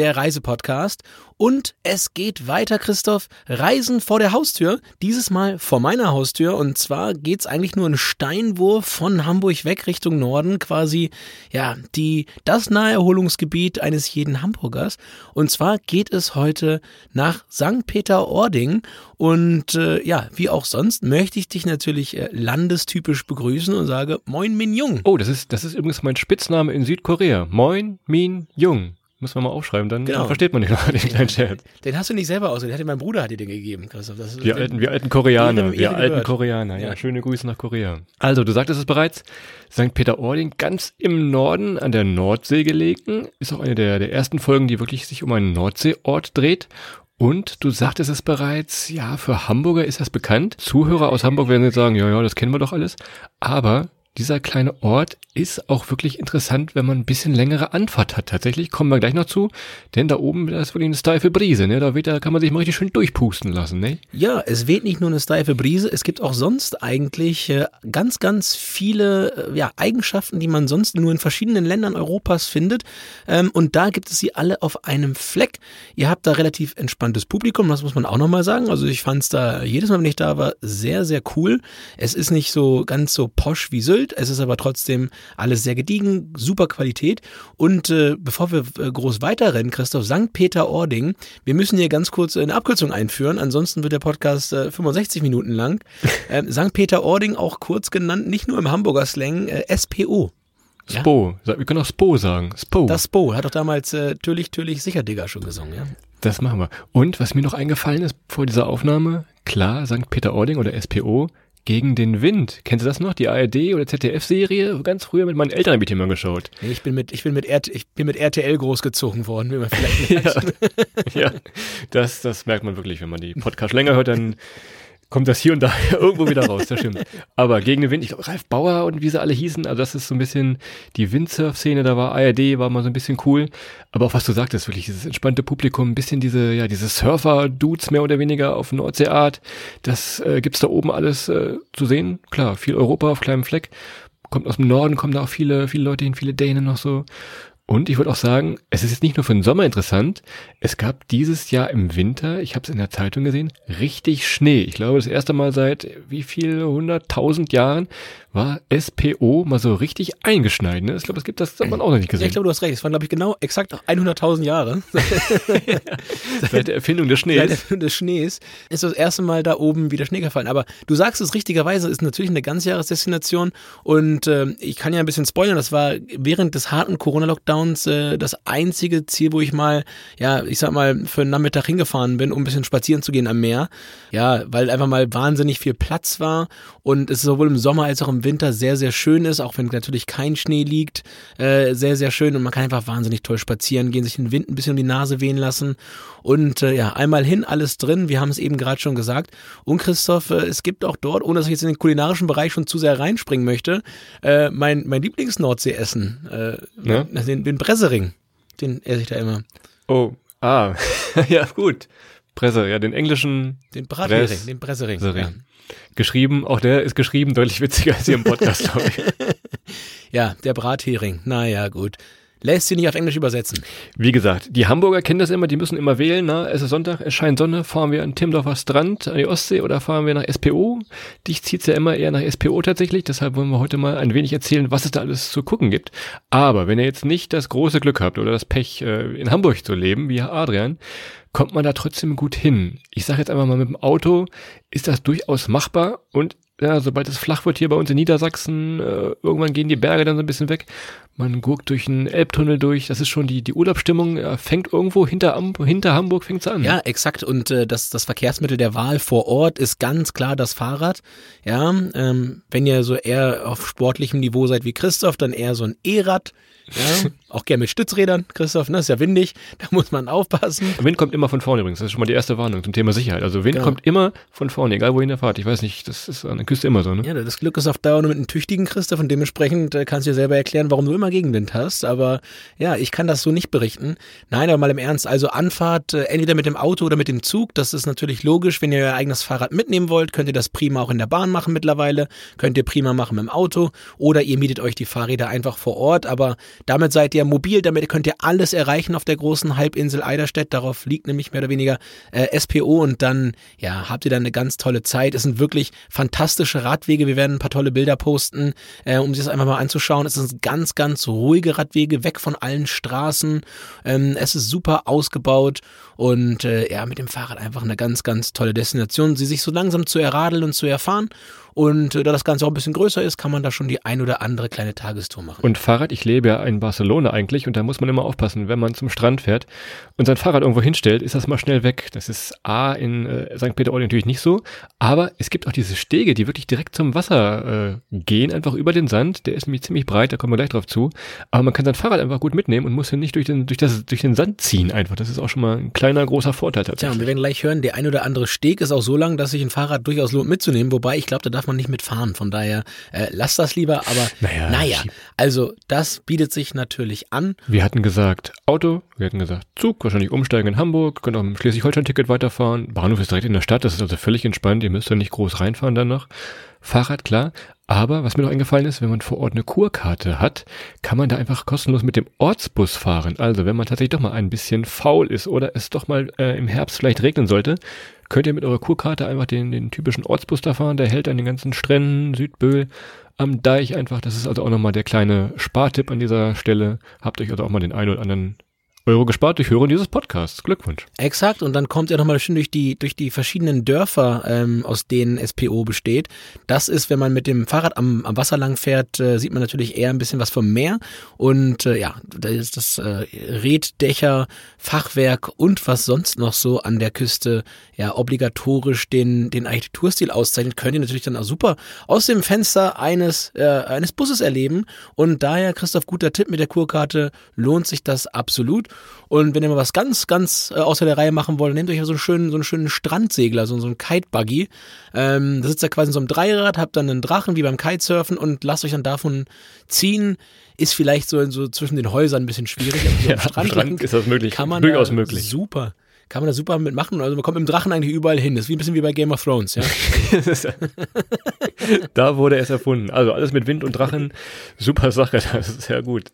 der Reisepodcast. Und es geht weiter, Christoph. Reisen vor der Haustür. Dieses Mal vor meiner Haustür. Und zwar geht's eigentlich nur einen Steinwurf von Hamburg weg Richtung Norden. Quasi, ja, die, das Naherholungsgebiet eines jeden Hamburgers. Und zwar geht es heute nach St. Peter-Ording. Und äh, ja, wie auch sonst möchte ich dich natürlich äh, landestypisch begrüßen und sage Moin Min Jung. Oh, das ist, das ist übrigens mein Spitzname in Südkorea. Moin Min Jung. Muss man mal aufschreiben, dann Genau. versteht man den, den kleinen Scherz. Den hast du nicht selber ausgedacht, mein Bruder hat dir den gegeben, Christoph. Das Wir alten, wir alten Koreaner, wir Ehre alten. Koreaner. Ja, Ja. schöne Grüße nach Korea. Also, du sagtest es bereits, St. Peter-Ording, ganz im Norden an der Nordsee gelegen, ist auch eine der, der ersten Folgen, die wirklich sich um einen Nordseeort dreht. Und du sagtest es bereits, ja, für Hamburger ist das bekannt. Zuhörer aus Hamburg werden jetzt sagen, ja, ja, das kennen wir doch alles. Aber dieser kleine Ort ist auch wirklich interessant, wenn man ein bisschen längere Anfahrt hat. Tatsächlich kommen wir gleich noch zu, denn da oben da ist wirklich eine steife Brise, ne? Da, weht, da kann man sich mal richtig schön durchpusten lassen, ne? Ja, es weht nicht nur eine steife Brise, es gibt auch sonst eigentlich äh, ganz, ganz viele äh, ja, Eigenschaften, die man sonst nur in verschiedenen Ländern Europas findet. Ähm, und da gibt es sie alle auf einem Fleck. Ihr habt da relativ entspanntes Publikum, das muss man auch nochmal sagen. Also ich fand es da jedes Mal, wenn ich da war, sehr, sehr cool. Es ist nicht so ganz so posch wie Sylt, es ist aber trotzdem alles sehr gediegen, super Qualität. Und äh, bevor wir äh, groß weiterrennen, Christoph, St. Peter-Ording, wir müssen hier ganz kurz eine Abkürzung einführen, ansonsten wird der Podcast äh, 65 Minuten lang. Ähm, St. Peter-Ording, auch kurz genannt, nicht nur im Hamburger Slang, äh, SPO. Ja. Spo. Sa- Wir können auch Spo sagen. Spo. Das SPO, hat doch damals äh, Türlich, Türlich, sicher Digger schon gesungen, ja? Das machen wir. Und was mir noch eingefallen ist vor dieser Aufnahme, klar, St. Peter-Ording oder SPO, gegen den Wind. Kennst du das noch? Die ARD oder ZDF-Serie? Ganz früher mit meinen Eltern habe ich die mal geschaut. Nee, ich bin mit, ich bin mit, RT, ich bin mit RTL großgezogen worden, wie man vielleicht Ja, ja das, das merkt man wirklich, wenn man die Podcast länger hört, dann kommt das hier und da irgendwo wieder raus, das stimmt. Aber gegen den Wind, ich glaube, Ralf Bauer und wie sie alle hießen, also das ist so ein bisschen die Windsurf-Szene, da war ARD, war mal so ein bisschen cool. Aber auch was du sagtest, wirklich dieses entspannte Publikum, ein bisschen diese, ja, diese Surfer-Dudes mehr oder weniger auf Nordseeart, das äh, gibt's da oben alles äh, zu sehen. Klar, viel Europa auf kleinem Fleck. Kommt aus dem Norden, kommen da auch viele, viele Leute hin, viele Dänen noch so. Und ich würde auch sagen, es ist jetzt nicht nur für den Sommer interessant. Es gab dieses Jahr im Winter, ich habe es in der Zeitung gesehen, richtig Schnee. Ich glaube, das erste Mal seit wie viel, hunderttausend Jahren war SPO mal so richtig eingeschneit. Ne? Ich glaube, es gibt das hat man auch noch nicht Ja, gesehen. ich glaube, du hast recht. Es waren, glaube ich, genau exakt 100.000 Jahre. seit der Erfindung des Schnees. Seit der- des Schnees ist das erste Mal da oben wieder Schnee gefallen. Aber du sagst es richtigerweise, ist natürlich eine Ganzjahresdestination. Und ähm, ich kann ja ein bisschen spoilern, das war während des harten Corona-Lockdowns äh, das einzige Ziel, wo ich mal, ja, ich sag mal, für einen Nachmittag hingefahren bin, um ein bisschen spazieren zu gehen am Meer. Ja, weil einfach mal wahnsinnig viel Platz war und es sowohl im Sommer als auch im Winter sehr, sehr schön ist, auch wenn natürlich kein Schnee liegt. Äh, sehr, sehr schön und man kann einfach wahnsinnig toll spazieren gehen, sich den Wind ein bisschen um die Nase wehen lassen. Und äh, ja, einmal hin, alles drin. Wir haben es eben gerade schon gesagt. Und Christoph, äh, es gibt auch dort, ohne dass ich jetzt in den kulinarischen Bereich schon zu sehr reinspringen möchte, äh, mein, mein Lieblings-Nordsee-Essen, äh, Ja? den, den Bressering. Den esse ich da immer. Oh, ah, ja gut. Presse, ja, den englischen Den Brathering, Bress- den. Bressering. Ja. geschrieben, auch der ist geschrieben deutlich witziger als hier im Podcast, glaube ich. ja, der Brathering. Naja, gut. Lässt sich nicht auf Englisch übersetzen. Wie gesagt, die Hamburger kennen das immer, die müssen immer wählen, na, es ist Sonntag, es scheint Sonne, fahren wir an Timmendorfer Strand, an die Ostsee oder fahren wir nach SPO? Dich zieht's ja immer eher nach SPO tatsächlich, deshalb wollen wir heute mal ein wenig erzählen, was es da alles zu gucken gibt. Aber wenn ihr jetzt nicht das große Glück habt oder das Pech, äh, in Hamburg zu leben, wie Herr Adrian, kommt man da trotzdem gut hin. Ich sage jetzt einfach mal, mit dem Auto ist das durchaus machbar und ja, sobald es flach wird hier bei uns in Niedersachsen, äh, irgendwann gehen die Berge dann so ein bisschen weg. Man guckt durch einen Elbtunnel durch. Das ist schon die, die Urlaubsstimmung. Äh, fängt irgendwo hinter, Am hinter Hamburg fängt's an. Ja, exakt. Und äh, das, das Verkehrsmittel der Wahl vor Ort ist ganz klar das Fahrrad. Ja, ähm, wenn ihr so eher auf sportlichem Niveau seid wie Christoph, dann eher so ein E-Rad. Ja, Auch gerne mit Stützrädern, Christoph, ne? Ist ja windig, da muss man aufpassen. Wind kommt immer von vorne übrigens. Das ist schon mal die erste Warnung zum Thema Sicherheit. Also Wind Genau. kommt immer von vorne, egal wohin er fahrt. Ich weiß nicht, das ist an der Küste immer so, ne? Ja, das Glück ist auf Dauer nur mit einem tüchtigen Christoph und dementsprechend äh, kannst du dir selber erklären, warum du immer Gegenwind hast. Aber ja, ich kann das so nicht berichten. Nein, aber mal im Ernst. Also Anfahrt äh, entweder mit dem Auto oder mit dem Zug. Das ist natürlich logisch. Wenn ihr euer eigenes Fahrrad mitnehmen wollt, könnt ihr das prima auch in der Bahn machen mittlerweile. Könnt ihr prima machen mit dem Auto. Oder ihr mietet euch die Fahrräder einfach vor Ort. Aber damit seid ihr mobil. Damit könnt ihr alles erreichen auf der großen Halbinsel Eiderstedt. Darauf liegt nämlich mehr oder weniger äh, SPO. Und dann, ja, habt ihr dann eine ganz tolle Zeit. Es sind wirklich fantastische Radwege. Wir werden ein paar tolle Bilder posten, äh, um sich das einfach mal anzuschauen. Es sind ganz, ganz ruhige Radwege, weg von allen Straßen. Ähm, es ist super ausgebaut und äh, ja, mit dem Fahrrad einfach eine ganz, ganz tolle Destination, sie sich so langsam zu erradeln und zu erfahren. Und äh, da das Ganze auch ein bisschen größer ist, kann man da schon die ein oder andere kleine Tagestour machen. Und Fahrrad, ich lebe ja in Barcelona eigentlich und da muss man immer aufpassen, wenn man zum Strand fährt und sein Fahrrad irgendwo hinstellt, ist das mal schnell weg. Das ist A in äh, St. Peter-Ording natürlich nicht so, aber es gibt auch diese Stege, die wirklich direkt zum Wasser äh, gehen, einfach über den Sand. Der ist nämlich ziemlich breit, da kommen wir gleich drauf zu. Aber man kann sein Fahrrad einfach gut mitnehmen und muss ihn nicht durch den, durch, das, durch den Sand ziehen einfach. Das ist auch schon mal ein kleiner, großer Vorteil Tja, und tatsächlich. wir werden gleich hören, der ein oder andere Steg ist auch so lang, dass sich ein Fahrrad durchaus lohnt mitzunehmen, wobei ich glaube, da darf man nicht mitfahren. Von daher äh, lasst das lieber, aber Naja, naja, also das bietet sich natürlich an. Wir hatten gesagt Auto, wir hatten gesagt Zug, wahrscheinlich umsteigen in Hamburg, können auch mit dem Schleswig-Holstein-Ticket weiterfahren. Bahnhof ist direkt in der Stadt, das ist also völlig entspannt, ihr müsst ja nicht groß reinfahren danach. Fahrrad, klar. Aber was mir noch eingefallen ist, wenn man vor Ort eine Kurkarte hat, kann man da einfach kostenlos mit dem Ortsbus fahren. Also wenn man tatsächlich doch mal ein bisschen faul ist oder es doch mal äh, im Herbst vielleicht regnen sollte, könnt ihr mit eurer Kurkarte einfach den, den typischen Ortsbus da fahren. Der hält an den ganzen Stränden, Südböhl, am Deich einfach. Das ist also auch nochmal der kleine Spartipp an dieser Stelle. Habt euch also auch mal den einen oder anderen Euro gespart durch Hören dieses Podcasts. Glückwunsch. Exakt, und dann kommt er nochmal schön durch die, durch die verschiedenen Dörfer, ähm, aus denen SPO besteht. Das ist, wenn man mit dem Fahrrad am, am Wasser lang fährt, äh, sieht man natürlich eher ein bisschen was vom Meer. Und äh, ja, da ist das äh, Reddächer, Fachwerk und was sonst noch so an der Küste ja obligatorisch den, den Architekturstil auszeichnet, könnt ihr natürlich dann auch super aus dem Fenster eines, äh, eines Busses erleben. Und daher, Christoph, guter Tipp mit der Kurkarte, lohnt sich das absolut. Und wenn ihr mal was ganz, ganz äh, außer der Reihe machen wollt, nehmt euch so einen schönen, so einen schönen Strandsegler, so, so einen Kite-Buggy. Ähm, da sitzt ihr quasi in so einem Dreirad, habt dann einen Drachen wie beim Kitesurfen und lasst euch dann davon ziehen. Ist vielleicht so, so zwischen den Häusern ein bisschen schwierig. aber so Ja, am Strand lang ist das möglich. Kann man Durchaus da möglich. Super. Kann man da super mitmachen. Also man kommt dem Drachen eigentlich überall hin. Das ist wie ein bisschen wie bei Game of Thrones, ja. da wurde es erfunden. Also alles mit Wind und Drachen, super Sache, das ist sehr gut.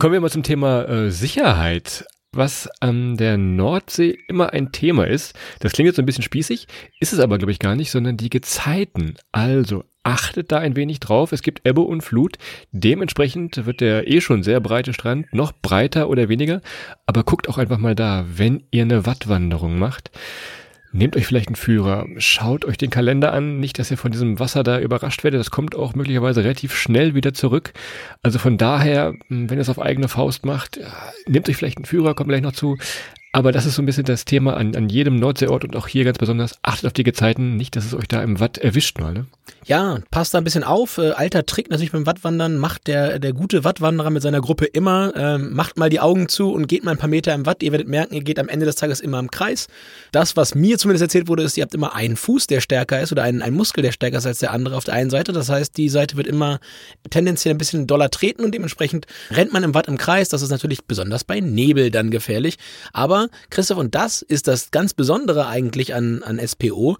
Kommen wir mal zum Thema äh, Sicherheit. Was an der Nordsee immer ein Thema ist, das klingt jetzt so ein bisschen spießig, ist es aber, glaube ich, gar nicht, sondern die Gezeiten. Also achtet da ein wenig drauf. Es gibt Ebbe und Flut. Dementsprechend wird der eh schon sehr breite Strand noch breiter oder weniger. Aber guckt auch einfach mal da, wenn ihr eine Wattwanderung macht. Nehmt euch vielleicht einen Führer, schaut euch den Kalender an, nicht, dass ihr von diesem Wasser da überrascht werdet, das kommt auch möglicherweise relativ schnell wieder zurück. Also von daher, wenn ihr es auf eigene Faust macht, nehmt euch vielleicht einen Führer, kommt gleich noch zu. Aber das ist so ein bisschen das Thema an, an jedem Nordseeort und auch hier ganz besonders. Achtet auf die Gezeiten, nicht, dass es euch da im Watt erwischt mal. Ne? Ja, passt da ein bisschen auf. Äh, alter Trick natürlich beim Wattwandern macht der, der gute Wattwanderer mit seiner Gruppe immer, ähm, macht mal die Augen zu und geht mal ein paar Meter im Watt. Ihr werdet merken, ihr geht am Ende des Tages immer im Kreis. Das, was mir zumindest erzählt wurde, ist, ihr habt immer einen Fuß, der stärker ist oder einen, einen Muskel, der stärker ist als der andere auf der einen Seite. Das heißt, die Seite wird immer tendenziell ein bisschen doller treten und dementsprechend rennt man im Watt im Kreis. Das ist natürlich besonders bei Nebel dann gefährlich. Aber Christoph, und das ist das ganz Besondere eigentlich an, an SPO.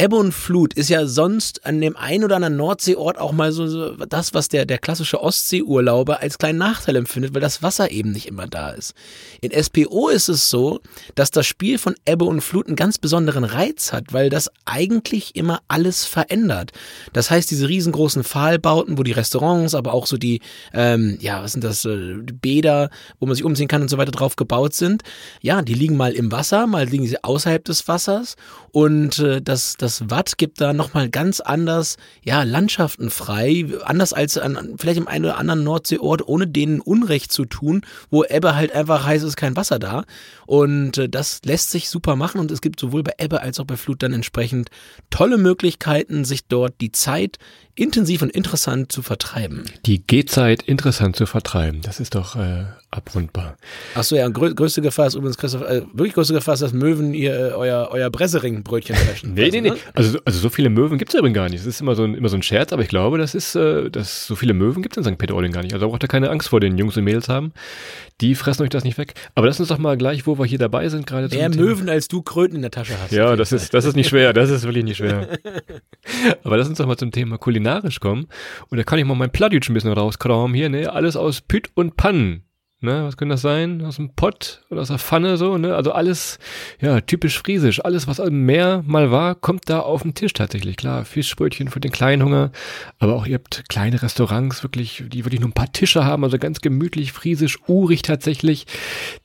Ebbe und Flut ist ja sonst an dem einen oder anderen Nordseeort auch mal so, so das, was der, der klassische Ostseeurlauber als kleinen Nachteil empfindet, weil das Wasser eben nicht immer da ist. In SPO ist es so, dass das Spiel von Ebbe und Flut einen ganz besonderen Reiz hat, weil das eigentlich immer alles verändert. Das heißt, diese riesengroßen Pfahlbauten, wo die Restaurants, aber auch so die, ähm, ja, was sind das, äh, Bäder, wo man sich umziehen kann und so weiter drauf gebaut sind, ja, die liegen mal im Wasser, mal liegen sie außerhalb des Wassers und äh, das, das das Watt gibt da nochmal ganz anders, ja, Landschaften frei, anders als an vielleicht im einen oder anderen Nordseeort, ohne denen Unrecht zu tun, wo Ebbe halt einfach heißt, es ist kein Wasser da. Und äh, das lässt sich super machen und es gibt sowohl bei Ebbe als auch bei Flut dann entsprechend tolle Möglichkeiten, sich dort die Zeit intensiv und interessant zu vertreiben. Die Gehzeit interessant zu vertreiben, das ist doch äh, abrundbar. Achso, ja, grö größte Gefahr ist übrigens, Christoph, äh, wirklich größte Gefahr ist, dass Möwen ihr äh, euer, euer Bressering-Brötchen brechen. nee, nee, nee. Also, also so viele Möwen gibt es übrigens gar nicht. Das ist immer so, ein, immer so ein Scherz, aber ich glaube, das ist, äh, dass so viele Möwen gibt es in St. Peter-Ording gar nicht. Also da braucht ihr keine Angst vor den Jungs und Mädels haben. Die fressen euch das nicht weg. Aber lass uns doch mal gleich, wo wir hier dabei sind, gerade Mehr Möwen, als du Kröten in der Tasche hast. Ja, das ist, das ist nicht schwer. Das ist wirklich nicht schwer. aber lass uns doch mal zum Thema kulinarisch kommen. Und da kann ich mal mein Plattdeutsch ein bisschen rauskramen hier, ne? Alles aus Püt und Pannen. Ne, was könnte das sein? Aus dem Pott oder aus der Pfanne so, ne? Also alles, ja, typisch friesisch. Alles, was im Meer mal war, kommt da auf den Tisch tatsächlich. Klar, Fischbrötchen für den Kleinhunger. Aber auch ihr habt kleine Restaurants, wirklich, die wirklich nur ein paar Tische haben, also ganz gemütlich, friesisch, urig tatsächlich.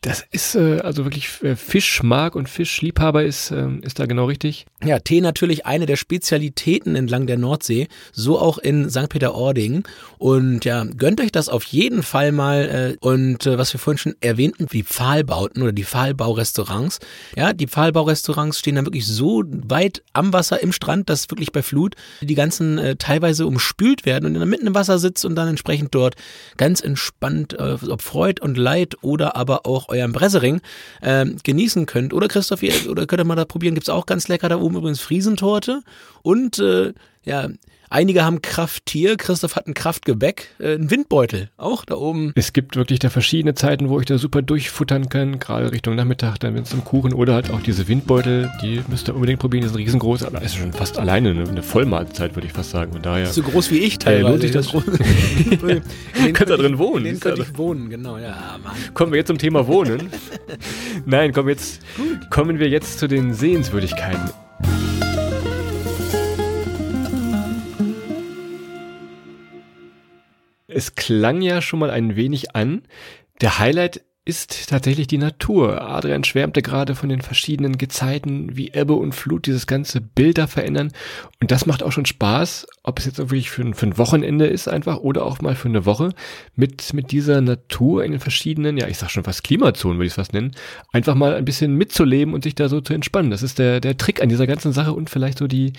Das ist, äh, also wirklich äh, Fischmark und Fischliebhaber ist, äh, ist da genau richtig. Ja, Tee natürlich eine der Spezialitäten entlang der Nordsee. So auch in St. Peter-Ording. Und ja, gönnt euch das auf jeden Fall mal. Äh, und äh, was wir vorhin schon erwähnten, die Pfahlbauten oder die Pfahlbaurestaurants. Ja, die Pfahlbaurestaurants stehen dann wirklich so weit am Wasser, im Strand, dass wirklich bei Flut die ganzen äh, teilweise umspült werden und dann mitten im Wasser sitzt und dann entsprechend dort ganz entspannt, äh, ob Freud und Leid oder aber auch euren Bressering äh, genießen könnt. Oder Christoph, ihr, oder könnt ihr mal da probieren, gibt's auch ganz lecker da oben übrigens Friesentorte und äh, ja, Einige haben Krafttier, Christoph hat ein Kraftgebäck, äh, ein Windbeutel, auch da oben. Es gibt wirklich da verschiedene Zeiten, wo ich da super durchfuttern kann, gerade Richtung Nachmittag, dann wenn es zum Kuchen oder halt auch diese Windbeutel, die müsst ihr unbedingt probieren, die sind riesengroß, aber ist schon fast alleine eine, eine Vollmahlzeit, würde ich fast sagen. Und daher, so groß wie ich teilweise. Äh, lohnt sich das schon. Könnt da drin wohnen. In könnte ich wohnen, genau, ja, Mann. Kommen wir jetzt zum Thema Wohnen. Nein, kommen, jetzt, kommen wir jetzt zu den Sehenswürdigkeiten. Es klang ja schon mal ein wenig an. Der Highlight ist tatsächlich die Natur. Adrian schwärmte gerade von den verschiedenen Gezeiten, wie Ebbe und Flut dieses ganze Bild da verändern. Und das macht auch schon Spaß, ob es jetzt wirklich für ein, für ein Wochenende ist einfach oder auch mal für eine Woche mit, mit dieser Natur in den verschiedenen, ja, ich sag schon fast Klimazonen, würde ich es fast nennen, einfach mal ein bisschen mitzuleben und sich da so zu entspannen. Das ist der, der Trick an dieser ganzen Sache und vielleicht so die,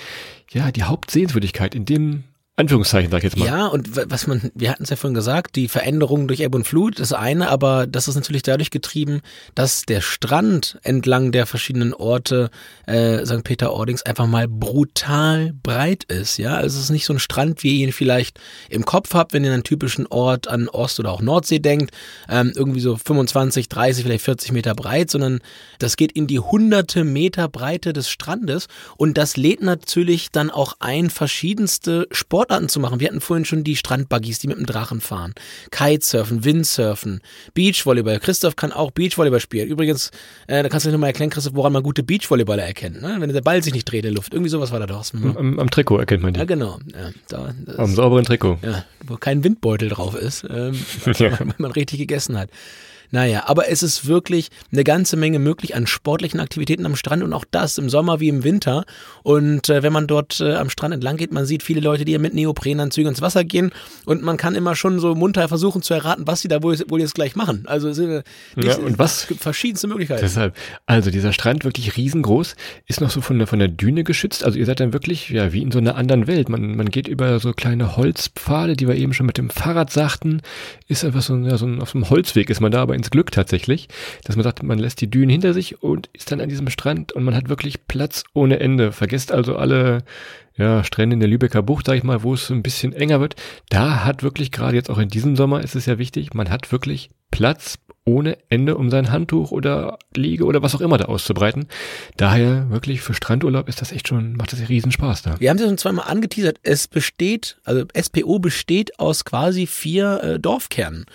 ja, die Hauptsehenswürdigkeit in dem Anführungszeichen, sag ich jetzt mal. Ja, und was man, wir hatten es ja vorhin gesagt, die Veränderung durch Ebbe und Flut ist eine, aber das ist natürlich dadurch getrieben, dass der Strand entlang der verschiedenen Orte äh, St. Peter-Ordings einfach mal brutal breit ist. Ja, also es ist nicht so ein Strand, wie ihr ihn vielleicht im Kopf habt, wenn ihr an einen typischen Ort an Ost- oder auch Nordsee denkt, ähm, irgendwie so 25, 30, vielleicht 40 Meter breit, sondern das geht in die hunderte Meter Breite des Strandes und das lädt natürlich dann auch ein verschiedenste Sport Sportarten zu machen. Wir hatten vorhin schon die Strandbuggies, die mit dem Drachen fahren. Kitesurfen, Windsurfen, Beachvolleyball. Christoph kann auch Beachvolleyball spielen. Übrigens, äh, da kannst du nochmal erklären, Christoph, woran man gute Beachvolleyballer erkennt. Ne? Wenn der Ball sich nicht dreht in der Luft. Irgendwie sowas war da doch. Am, am, Trikot erkennt man die. Ja, genau. Ja, da, am sauberen Trikot. Ja, wo kein Windbeutel drauf ist, ähm, ja. wenn man richtig gegessen hat. Naja, aber es ist wirklich eine ganze Menge möglich an sportlichen Aktivitäten am Strand und auch das im Sommer wie im Winter. Und äh, wenn man dort äh, am Strand entlang geht, man sieht viele Leute, die mit Neoprenanzügen ins Wasser gehen und man kann immer schon so munter versuchen zu erraten, was sie da wohl, wohl jetzt gleich machen. Also es, äh, ja, und was? Es gibt verschiedenste Möglichkeiten. Deshalb, also dieser Strand wirklich riesengroß, ist noch so von der, von der Düne geschützt. Also ihr seid dann wirklich ja wie in so einer anderen Welt. Man, man geht über so kleine Holzpfade, die wir eben schon mit dem Fahrrad sagten, ist einfach so, ja, so ein, auf so einem Holzweg ist man da, aber ins Glück tatsächlich, dass man sagt, man lässt die Dünen hinter sich und ist dann an diesem Strand und man hat wirklich Platz ohne Ende. Vergesst also alle ja, Strände in der Lübecker Bucht, sag ich mal, wo es ein bisschen enger wird. Da hat wirklich gerade jetzt auch in diesem Sommer ist es ja wichtig, man hat wirklich Platz ohne Ende, um sein Handtuch oder Liege oder was auch immer da auszubreiten. Daher wirklich für Strandurlaub ist das echt schon, macht das riesen Spaß da. Wir haben es ja schon zweimal angeteasert. Es besteht, also SPO besteht aus quasi vier äh, Dorfkernen.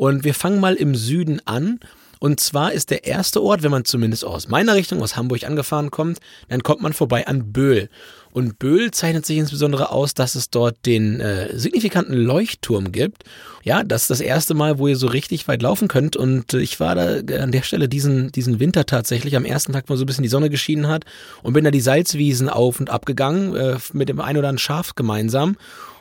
Und wir fangen mal im Süden an. Und zwar ist der erste Ort, wenn man zumindest aus meiner Richtung, aus Hamburg angefahren kommt, dann kommt man vorbei an Böhl. Und Böhl zeichnet sich insbesondere aus, dass es dort den äh, signifikanten Leuchtturm gibt. Ja, das ist das erste Mal, wo ihr so richtig weit laufen könnt. Und ich war da an der Stelle diesen, diesen Winter tatsächlich am ersten Tag, wo so ein bisschen die Sonne geschienen hat und bin da die Salzwiesen auf und ab gegangen, äh, mit dem ein oder anderen Schaf gemeinsam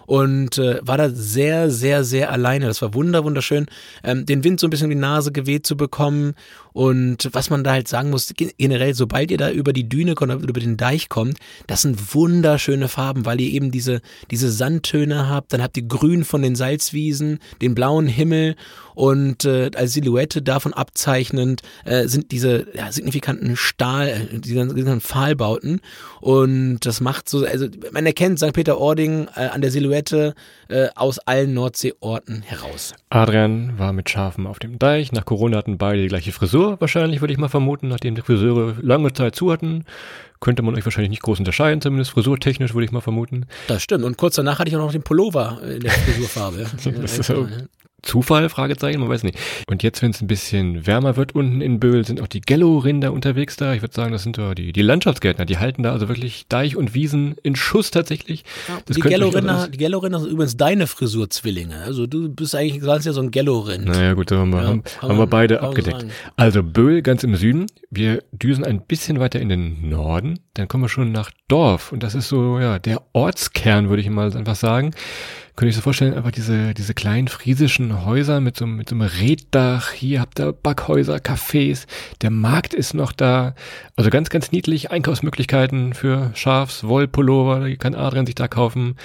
und äh, war da sehr, sehr, sehr alleine. Das war wunder, wunderschön, ähm, den Wind so ein bisschen in die Nase geweht zu bekommen. Und was man da halt sagen muss, generell, sobald ihr da über die Düne kommt, über den Deich kommt, das sind wunderschöne Farben, weil ihr eben diese, diese Sandtöne habt, dann habt ihr Grün von den Salzwiesen, den blauen Himmel und äh, als Silhouette davon abzeichnend äh, sind diese ja, signifikanten Stahl, äh, diese ganzen Pfahlbauten und das macht so, also man erkennt St. Peter-Ording äh, an der Silhouette äh, aus allen Nordseeorten heraus. Adrian war mit Schafen auf dem Deich. Nach Corona hatten beide die gleiche Frisur, wahrscheinlich würde ich mal vermuten, nachdem die Friseure lange Zeit zu hatten. Könnte man euch wahrscheinlich nicht groß unterscheiden, zumindest frisurtechnisch würde ich mal vermuten. Das stimmt. Und kurz danach hatte ich auch noch den Pullover in der Frisurfarbe. das ist auch Zufall? Fragezeichen, man weiß nicht. Und jetzt, wenn es ein bisschen wärmer wird unten in Böhl, sind auch die Gello-Rinder unterwegs da. Ich würde sagen, das sind doch die, die Landschaftsgärtner. Die halten da also wirklich Deich und Wiesen in Schuss tatsächlich. Ja, die Gello-Rinder die Gello sind übrigens deine Frisurzwillinge. Also du bist eigentlich, du ja so ein Gello-Rind. Naja gut, da haben wir, ja, haben, haben wir beide abgedeckt. Sagen. Also Böhl ganz im Süden. Wir düsen ein bisschen weiter in den Norden. Dann kommen wir schon nach Dorf. Und das ist so, ja, der Ortskern, würde ich mal einfach sagen könnte ich so vorstellen, aber diese, diese kleinen friesischen Häuser mit so, mit so einem Reddach, hier habt ihr Backhäuser, Cafés, der Markt ist noch da. Also ganz, ganz niedlich, Einkaufsmöglichkeiten für Schafs, Wollpullover, die kann Adrian sich da kaufen.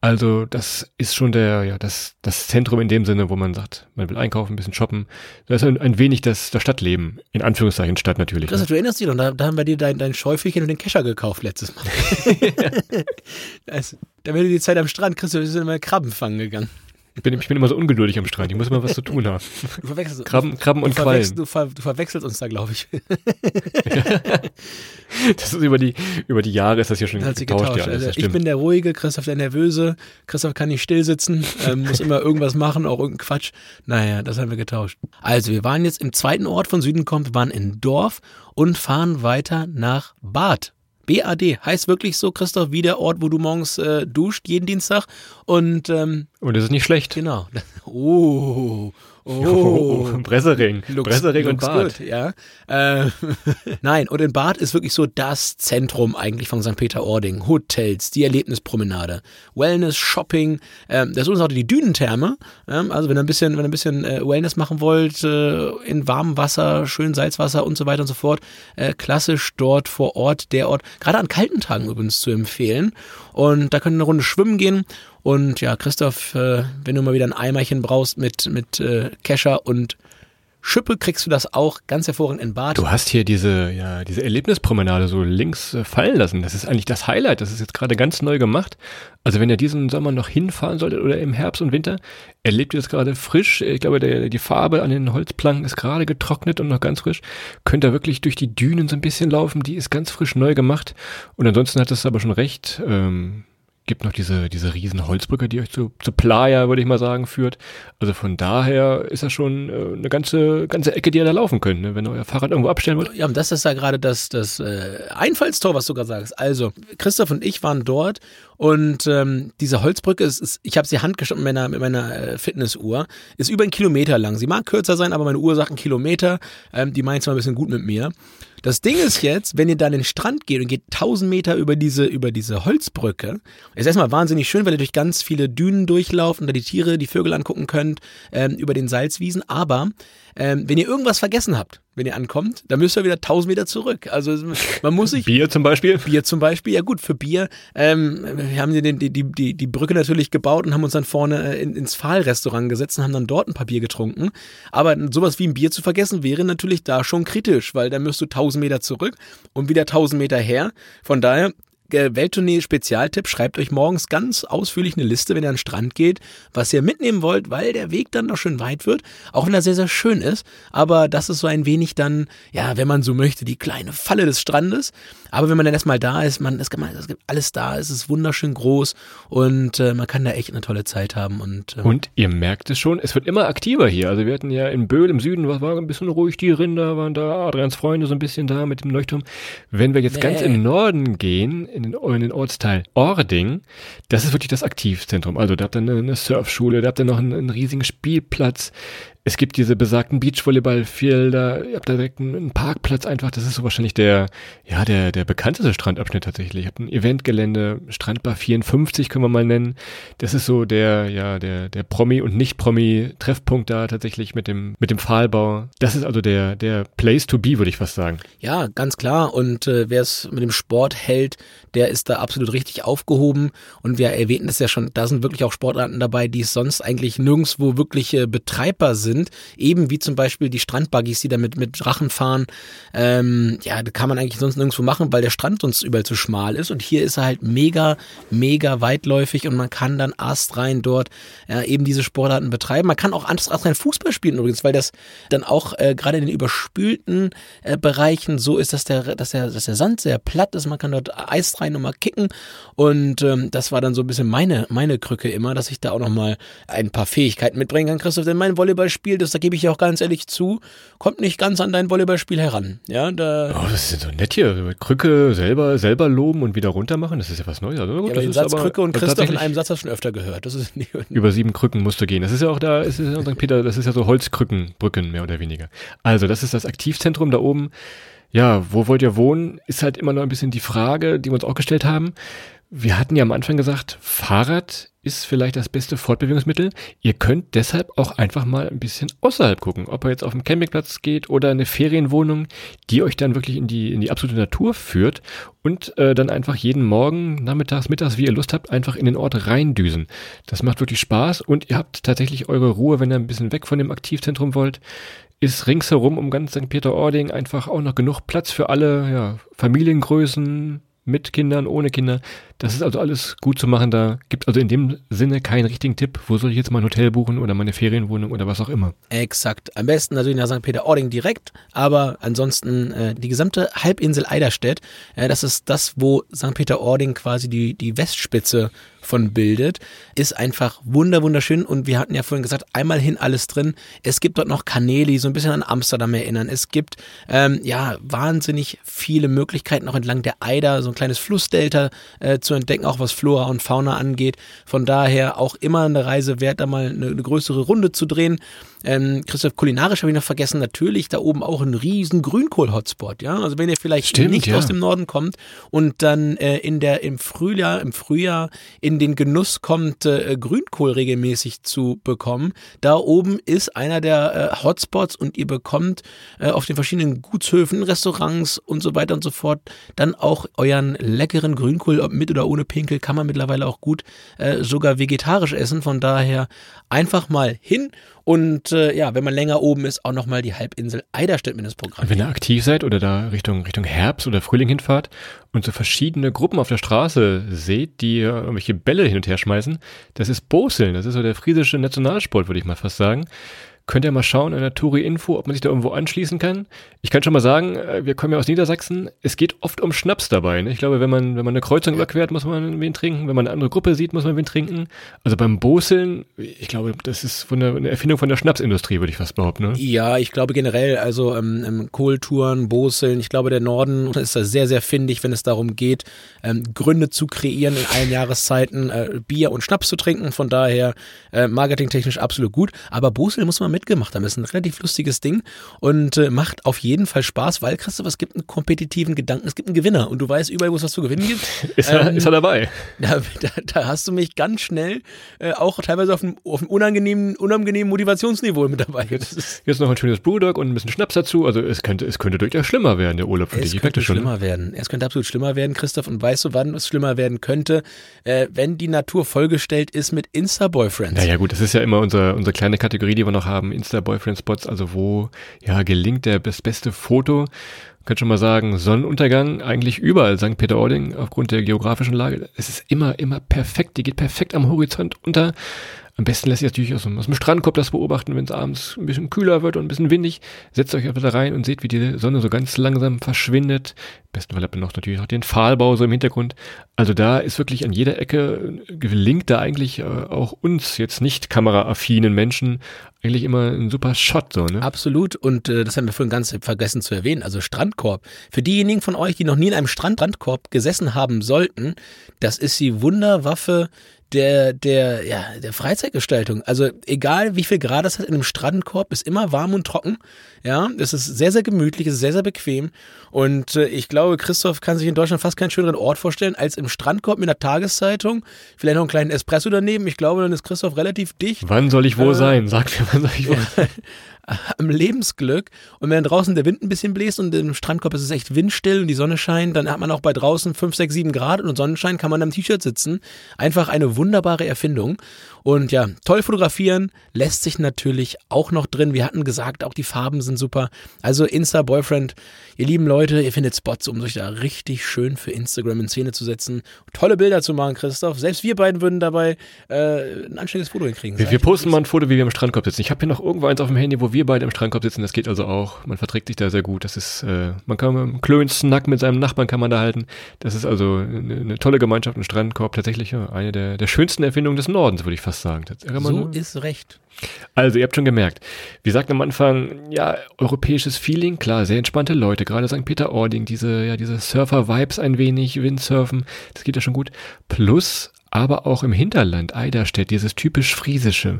Also das ist schon der, ja, das, das Zentrum in dem Sinne, wo man sagt, man will einkaufen, ein bisschen shoppen. Das ist ein, ein wenig das, das Stadtleben, in Anführungszeichen Stadt natürlich. Das, ne? du erinnerst dich noch, da, da haben wir dir dein, dein Schäufelchen und den Kescher gekauft letztes Mal. das, da du die Zeit am Strand du bist immer Krabben fangen gegangen. Ich bin, ich bin immer so ungeduldig am Strand. Ich muss immer was zu tun haben. Du verwechselst, Krabben, Krabben und Quallen. Du, ver, du, verwechselst uns da, glaube ich. das ist über die, über die Jahre ist das ja schon das getauscht. getauscht. Ja, also ich bin der Ruhige, Christoph der Nervöse. Christoph kann nicht still sitzen, ähm, muss immer irgendwas machen, auch irgendein Quatsch. Naja, das haben wir getauscht. Also, wir waren jetzt im zweiten Ort von Süden kommt, waren in Dorf und fahren weiter nach Bad. BAD heißt wirklich so, Christoph, wie der Ort, wo du morgens äh, duscht, jeden Dienstag. Und, ähm, und das ist nicht schlecht. Genau. Oh, Oh, Bressering. Lux, Bressering und Bad. Gut, ja. Äh, Nein, und in Bad ist wirklich so das Zentrum eigentlich von St. Peter-Ording. Hotels, die Erlebnispromenade, Wellness, Shopping. Ähm, das ist auch die Dünentherme. Ähm, also wenn ihr ein bisschen, wenn ihr ein bisschen äh, Wellness machen wollt, äh, in warmem Wasser, schön Salzwasser und so weiter und so fort, äh, klassisch dort vor Ort, der Ort, gerade an kalten Tagen übrigens zu empfehlen. Und da könnt ihr eine Runde schwimmen gehen und ja, Christoph, äh, wenn du mal wieder ein Eimerchen brauchst mit, mit äh, Kescher und Schippe, kriegst du das auch ganz hervorragend in Bad. Du hast hier diese, ja, diese Erlebnispromenade so links äh, fallen lassen. Das ist eigentlich das Highlight. Das ist jetzt gerade ganz neu gemacht. Also wenn ihr diesen Sommer noch hinfahren solltet oder im Herbst und Winter, erlebt ihr das gerade frisch. Ich glaube, der, die Farbe an den Holzplanken ist gerade getrocknet und noch ganz frisch. Könnt ihr wirklich durch die Dünen so ein bisschen laufen. Die ist ganz frisch neu gemacht. Und ansonsten hat es aber schon recht. Ähm, gibt noch diese, diese riesen Holzbrücke, die euch zu, zu Playa, würde ich mal sagen, führt. Also von daher ist das schon äh, eine ganze, ganze Ecke, die ihr da laufen könnt, ne? wenn ihr euer Fahrrad irgendwo abstellen wollt. Ja, und das ist ja gerade das, das äh, Einfallstor, was du gerade sagst. Also, Christoph und ich waren dort und ähm, diese Holzbrücke ist, ist ich habe sie handgestanden mit meiner, mit meiner äh, Fitnessuhr, ist über einen Kilometer lang. Sie mag kürzer sein, aber meine Uhr sagt einen Kilometer. Ähm, die meint zwar ein bisschen gut mit mir. Das Ding ist jetzt, wenn ihr da an den Strand geht und geht 1000 Meter über diese, über diese Holzbrücke, ist erstmal wahnsinnig schön, weil ihr durch ganz viele Dünen durchlauft und da die Tiere, die Vögel angucken könnt, ähm, über den Salzwiesen. Aber ähm, wenn ihr irgendwas vergessen habt, wenn ihr ankommt, dann müsst ihr wieder 1000 Meter zurück. Also man muss sich... Bier zum Beispiel? Bier zum Beispiel, ja gut, für Bier. Ähm, wir haben die, die, die, die Brücke natürlich gebaut und haben uns dann vorne äh, in, ins Pfahlrestaurant gesetzt und haben dann dort ein paar Bier getrunken. Aber sowas wie ein Bier zu vergessen wäre natürlich da schon kritisch, weil dann müsst du 1000 Meter zurück und wieder 1000 Meter her. Von daher äh, Welttournee Spezialtipp, schreibt euch morgens ganz ausführlich eine Liste, wenn ihr an den Strand geht, was ihr mitnehmen wollt, weil der Weg dann noch schön weit wird, auch wenn er sehr, sehr schön ist. Aber das ist so ein wenig dann, ja, wenn man so möchte, die kleine Falle des Strandes. Aber wenn man dann erstmal da ist, man, es gibt, es gibt alles da, es ist wunderschön groß und äh, man kann da echt eine tolle Zeit haben. Und, äh, und ihr merkt es schon, es wird immer aktiver hier. Also wir hatten ja in Böhl im Süden, was war ein bisschen ruhig, die Rinder waren da, Adrians Freunde so ein bisschen da mit dem Leuchtturm. Wenn wir jetzt nee. ganz im Norden gehen, in den, in den Ortsteil Ording, das ist wirklich das Aktivzentrum. Also da habt ihr eine, Surfschule, da habt ihr noch einen, einen riesigen Spielplatz. Es gibt diese besagten Beachvolleyballfelder, ihr habt da direkt einen Parkplatz einfach, das ist so wahrscheinlich der, ja, der, der bekannteste Strandabschnitt tatsächlich. Ihr habt ein Eventgelände, Strandbar 54 können wir mal nennen. Das ist so der, ja, der, der Promi- und Nicht-Promi-Treffpunkt da tatsächlich mit dem, mit dem Pfahlbau. Das ist also der, der Place to be, würde ich fast sagen. Ja, ganz klar. Und äh, wer es mit dem Sport hält, der ist da absolut richtig aufgehoben. Und wir erwähnten das ja schon, da sind wirklich auch Sportarten dabei, die es sonst eigentlich nirgendwo wirklich äh, Betreiber sind eben wie zum Beispiel die Strandbuggies, die da mit, Drachen fahren. Ähm, ja, da kann man eigentlich sonst nirgendwo machen, weil der Strand sonst überall zu schmal ist. Und hier ist er halt mega, mega weitläufig und man kann dann astrein dort äh, eben diese Sportarten betreiben. Man kann auch astrein Fußball spielen übrigens, weil das dann auch äh, gerade in den überspülten äh, Bereichen so ist, dass der, dass, der, dass der Sand sehr platt ist. Man kann dort eisrein nochmal kicken. Und ähm, das war dann so ein bisschen meine, meine Krücke immer, dass ich da auch nochmal ein paar Fähigkeiten mitbringen kann, Christoph. Denn mein Volleyballspiel das, da gebe ich ja auch ganz ehrlich zu, kommt nicht ganz an dein Volleyballspiel heran. Ja, da oh, das ist so nett hier. Krücke selber, selber loben und wieder runter machen, das ist ja was Neues. Also, gut, ja, den Satz Krücke und Christoph in einem Satz hast du schon öfter gehört. Das ist nicht Über sieben Krücken musst du gehen. Das ist ja auch da, ist ja St. Peter, das ist ja so Holzkrückenbrücken, mehr oder weniger. Also, das ist das Aktivzentrum da oben. Ja, wo wollt ihr wohnen? Ist halt immer noch ein bisschen die Frage, die wir uns auch gestellt haben. Wir hatten ja am Anfang gesagt, Fahrrad ist vielleicht das beste Fortbewegungsmittel. Ihr könnt deshalb auch einfach mal ein bisschen außerhalb gucken, ob ihr jetzt auf dem Campingplatz geht oder eine Ferienwohnung, die euch dann wirklich in die, in die absolute Natur führt und äh, dann einfach jeden Morgen, nachmittags, mittags, wie ihr Lust habt, einfach in den Ort reindüsen. Das macht wirklich Spaß und ihr habt tatsächlich eure Ruhe, wenn ihr ein bisschen weg von dem Aktivzentrum wollt ist ringsherum um ganz St. Peter-Ording einfach auch noch genug Platz für alle ja, Familiengrößen, mit Kindern, ohne Kinder. Das ist also alles gut zu machen. Da gibt also in dem Sinne keinen richtigen Tipp. Wo soll ich jetzt mein Hotel buchen oder meine Ferienwohnung oder was auch immer? Exakt. Am besten natürlich nach St. Peter-Ording direkt, aber ansonsten äh, die gesamte Halbinsel Eiderstedt. Äh, das ist das, wo St. Peter-Ording quasi die, die Westspitze von bildet, ist einfach wunder wunderschön und wir hatten ja vorhin gesagt, einmal hin alles drin. Es gibt dort noch Kanäle, die so ein bisschen an Amsterdam erinnern. Es gibt ähm, ja wahnsinnig viele Möglichkeiten auch entlang der Eider, so ein kleines Flussdelta äh, zu entdecken, auch was Flora und Fauna angeht. Von daher auch immer eine Reise wert, da mal eine, eine größere Runde zu drehen. Ähm, Christoph, kulinarisch habe ich noch vergessen, natürlich da oben auch ein riesen Grünkohl-Hotspot, ja. Also wenn ihr vielleicht Stimmt, nicht ja. aus dem Norden kommt und dann äh, in der im Frühjahr, im Frühjahr in den Genuss kommt, äh, Grünkohl regelmäßig zu bekommen, da oben ist einer der äh, Hotspots und ihr bekommt äh, auf den verschiedenen Gutshöfen, Restaurants und so weiter und so fort dann auch euren leckeren Grünkohl, ob mit oder ohne Pinkel, kann man mittlerweile auch gut äh, sogar vegetarisch essen. Von daher einfach mal hin und äh, ja, wenn man länger oben ist, auch nochmal die Halbinsel Eiderstedt mit ins Programm. Wenn ihr aktiv seid oder da Richtung, Richtung Herbst oder Frühling hinfahrt und so verschiedene Gruppen auf der Straße seht, die irgendwelche Bälle hin und her schmeißen, das ist Boseln. Das ist so der friesische Nationalsport, würde ich mal fast sagen. Könnt ihr mal schauen in der Touri-Info, ob man sich da irgendwo anschließen kann. Ich kann schon mal sagen, äh, wir kommen ja aus Niedersachsen. Es geht oft um Schnaps dabei. Ne? Ich glaube, wenn man, wenn man eine Kreuzung überquert, muss man wen trinken. Wenn man eine andere Gruppe sieht, muss man wen trinken. Also beim Boseln, ich glaube, das ist von der, eine Erfindung von der Schnapsindustrie, würde ich fast behaupten. Ne? Ja, ich glaube generell, also ähm, ähm, Kohltouren, Boseln, ich glaube, der Norden ist da sehr, sehr findig, wenn es darum geht, ähm, Gründe zu kreieren in allen Jahreszeiten, äh, Bier und Schnaps zu trinken. Von daher äh, marketingtechnisch absolut gut. Aber Boseln muss man mitgemacht haben. Das ist ein relativ lustiges Ding und äh, macht auf jeden Fall Spaß, weil Christoph, es gibt einen kompetitiven Gedanken, es gibt einen Gewinner und du weißt überall, wo es was zu gewinnen gibt. ist, er, ähm, ist er dabei? Da, da, da, hast du mich ganz schnell äh, auch teilweise auf einem, auf einem unangenehmen, unangenehmen Motivationsniveau mit dabei. Jetzt, jetzt noch ein schönes Brewdog und ein bisschen Schnaps dazu. Also es könnte, es könnte durchaus schlimmer werden, der Urlaub für es dich. Es könnte schlimmer werden. Es könnte absolut schlimmer werden, Christoph. Und weißt du, wann es schlimmer werden könnte? Äh, wenn die Natur vollgestellt ist mit Insta-Boyfriends. Naja gut, das ist ja immer unsere, unsere kleine Kategorie, die wir noch haben haben, Insta-Boyfriend-Spots, also wo ja gelingt der das beste Foto. Könnt schon mal sagen, Sonnenuntergang eigentlich überall St. Peter-Ording aufgrund der geografischen Lage. Es ist immer, immer perfekt. Die geht perfekt am Horizont unter. Am besten lässt sich natürlich aus dem, Strandkorb das beobachten, wenn es abends ein bisschen kühler wird und ein bisschen windig. Setzt euch einfach da rein und seht, wie die Sonne so ganz langsam verschwindet. Im besten Fall habt ihr noch natürlich auch den Pfahlbau so im Hintergrund. Also da ist wirklich an jeder Ecke, gelingt da eigentlich äh, auch uns jetzt nicht kameraaffinen Menschen eigentlich immer ein super Shot so, ne? Absolut. Und äh, das haben wir vorhin ganz vergessen zu erwähnen. Also Strandkorb. Für diejenigen von euch, die noch nie in einem Strand Strandkorb gesessen haben sollten, das ist die Wunderwaffe der, der, ja, der Freizeitgestaltung. Also egal wie viel Grad es hat in einem Strandkorb, ist immer warm und trocken. Ja, es ist sehr, sehr gemütlich, es ist sehr, sehr bequem. Und äh, ich glaube, Christoph kann sich in Deutschland fast keinen schöneren Ort vorstellen, als im Strandkorb mit einer Tageszeitung. Vielleicht noch einen kleinen Espresso daneben. Ich glaube, dann ist Christoph relativ dicht. Wann soll ich wo äh, sein? Sag mir, wann soll ich wo sein? am Lebensglück. Und wenn draußen der Wind ein bisschen bläst und im Strandkorb ist es echt windstill und die Sonne scheint, dann hat man auch bei draußen 5, 6, 7 Grad und Sonnenschein kann man am T-Shirt sitzen. Einfach eine wunderbare Erfindung. Und ja, toll fotografieren lässt sich natürlich auch noch drin. Wir hatten gesagt, auch die Farben sind super. Also Insta Boyfriend, ihr lieben Leute, ihr findet Spots, um sich da richtig schön für Instagram in Szene zu setzen. Tolle Bilder zu machen, Christoph. Selbst wir beiden würden dabei äh, ein anständiges Foto hinkriegen. Wir, wir posten mal ein Foto, wie wir im Strandkorb sitzen. Ich habe hier noch irgendwo eins auf dem Handy, wo wir beide im Strandkorb sitzen. Das geht also auch. Man verträgt sich da sehr gut. Das ist, äh, man kann mit einem Klönsnack mit seinem Nachbarn kann man da halten. Das ist also eine, eine tolle Gemeinschaft, ein Strandkorb. Tatsächlich ja, eine der, der schönsten Erfindungen des Nordens, würde ich fast sagen. so ist recht. Also, ihr habt schon gemerkt, wir sagten am Anfang, ja, europäisches Feeling, klar, sehr entspannte Leute, gerade St. Peter-Ording, diese, ja, diese Surfer-Vibes ein wenig, Windsurfen, das geht ja schon gut. Plus aber auch im Hinterland Eiderstedt, dieses typisch Friesische,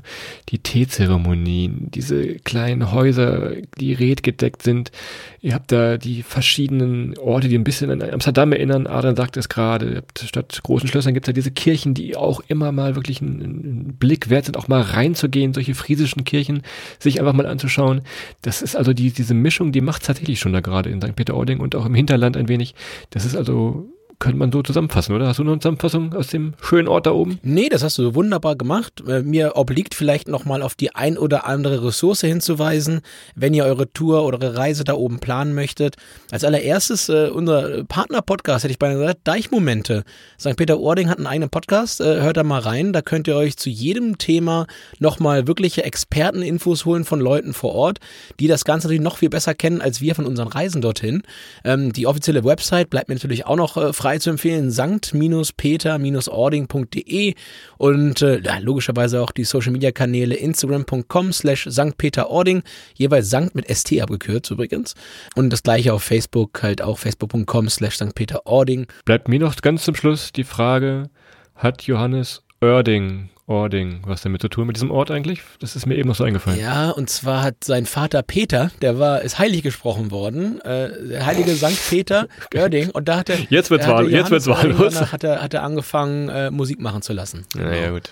die Teezeremonien, diese kleinen Häuser, die redgedeckt sind. Ihr habt da die verschiedenen Orte, die ein bisschen an Amsterdam erinnern. Adrian sagt es gerade, statt großen Schlössern gibt es ja diese Kirchen, die auch immer mal wirklich einen, Blick wert sind, auch mal reinzugehen, solche friesischen Kirchen, sich einfach mal anzuschauen. Das ist also die, diese Mischung, die macht tatsächlich schon da gerade in St. Peter-Ording und auch im Hinterland ein wenig. Das ist also könnte man so zusammenfassen, oder? Hast du noch eine Zusammenfassung aus dem schönen Ort da oben? Nee, das hast du wunderbar gemacht. Äh, mir obliegt vielleicht nochmal auf die ein oder andere Ressource hinzuweisen, wenn ihr eure Tour oder eure Reise da oben planen möchtet. Als allererstes, äh, unser Partner-Podcast, hätte ich beinahe gesagt, Deichmomente. St. Peter-Ording hat einen eigenen Podcast, äh, hört da mal rein. Da könnt ihr euch zu jedem Thema nochmal wirkliche Experteninfos holen von Leuten vor Ort, die das Ganze natürlich noch viel besser kennen als wir von unseren Reisen dorthin. Ähm, die offizielle Website bleibt mir natürlich auch noch äh, frei frei zu empfehlen, sankt-peter-ording.de und äh, logischerweise auch die Social Media Kanäle Instagram.com slash sanktpeterording, jeweils Sankt mit ST abgekürzt übrigens. Und das gleiche auf Facebook, halt auch facebook.com slash sanktpeterording. Bleibt mir noch ganz zum Schluss die Frage, hat Johannes Oerding Ording was damit zu tun mit diesem Ort eigentlich? Das ist mir eben noch so eingefallen. Ja, und zwar hat sein Vater Peter, der war, ist heilig gesprochen worden, äh, der heilige Sankt Peter Oerding, und da hat er. Jetzt wird's wahl, jetzt wird's wahllos. Hat er, hat er angefangen, äh, Musik machen zu lassen. Ja, genau. ja, gut.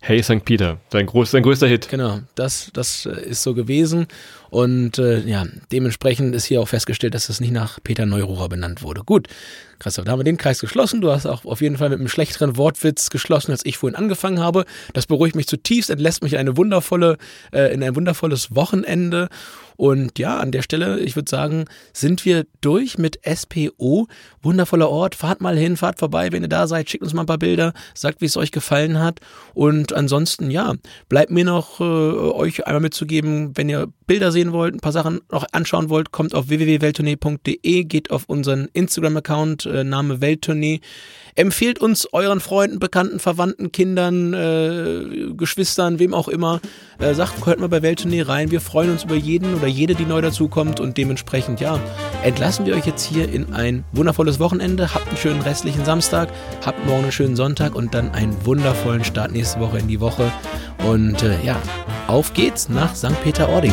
Hey St. Peter, sein, groß, sein größter Hit. Genau, das, das äh, ist so gewesen. Und äh, ja, dementsprechend ist hier auch festgestellt, dass es nicht nach Peter Neururer benannt wurde. Gut, Christoph, da haben wir den Kreis geschlossen. Du hast auch auf jeden Fall mit einem schlechteren Wortwitz geschlossen, als ich vorhin angefangen habe. Das beruhigt mich zutiefst, entlässt mich in eine wundervolle, äh, in ein wundervolles Wochenende. Und ja, an der Stelle, ich würde sagen, sind wir durch mit SPO. Wundervoller Ort. Fahrt mal hin, fahrt vorbei, wenn ihr da seid. Schickt uns mal ein paar Bilder, sagt, wie es euch gefallen hat. Und ansonsten, ja, bleibt mir noch äh, euch einmal mitzugeben, wenn ihr Bilder sehen wollt, ein paar Sachen noch anschauen wollt, kommt auf www.welttournee.de, geht auf unseren Instagram-Account, äh, Name Welttournee. Empfehlt uns euren Freunden, Bekannten, Verwandten, Kindern, äh, Geschwistern, wem auch immer. Äh, sagt, hört mal bei Welttournee rein. Wir freuen uns über jeden oder jede, die neu dazukommt. Und dementsprechend, ja, entlassen wir euch jetzt hier in ein wundervolles Wochenende. Habt einen schönen restlichen Samstag, habt morgen einen schönen Sonntag und dann einen wundervollen Start nächste Woche in die Woche. Und äh, ja, auf geht's nach St. Peter-Ording.